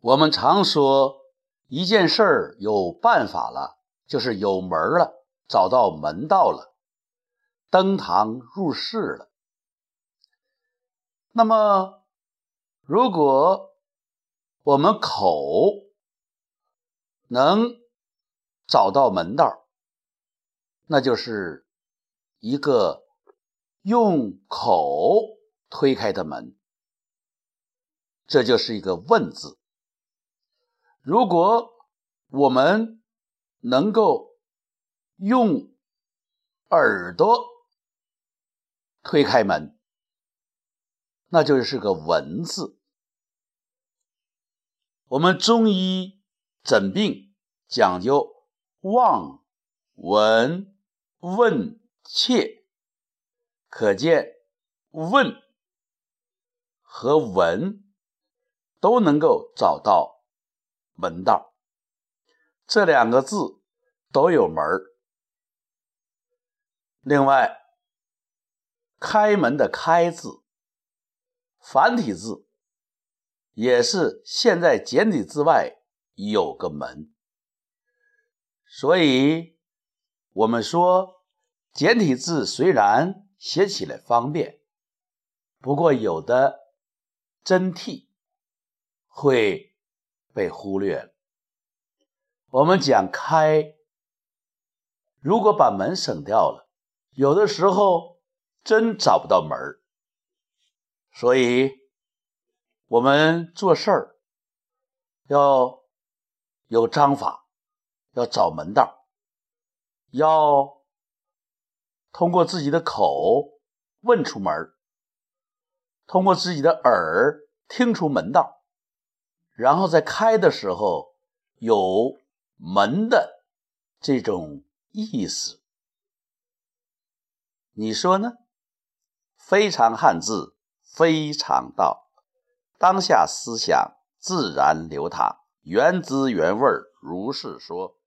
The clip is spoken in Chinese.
我们常说一件事儿有办法了，就是有门了，找到门道了，登堂入室了。那么，如果我们口能找到门道，那就是一个用口推开的门，这就是一个“问”字。如果我们能够用耳朵推开门，那就是个“文”字。我们中医诊病讲究望、闻、问、切，可见“问”和“闻”都能够找到。门道，这两个字都有门儿。另外，开门的“开”字，繁体字也是现在简体字外有个门。所以，我们说简体字虽然写起来方便，不过有的真谛会。被忽略了。我们讲开，如果把门省掉了，有的时候真找不到门儿。所以，我们做事儿要有章法，要找门道，要通过自己的口问出门，通过自己的耳听出门道。然后在开的时候有门的这种意思，你说呢？非常汉字，非常道，当下思想自然流淌，原汁原味如是说。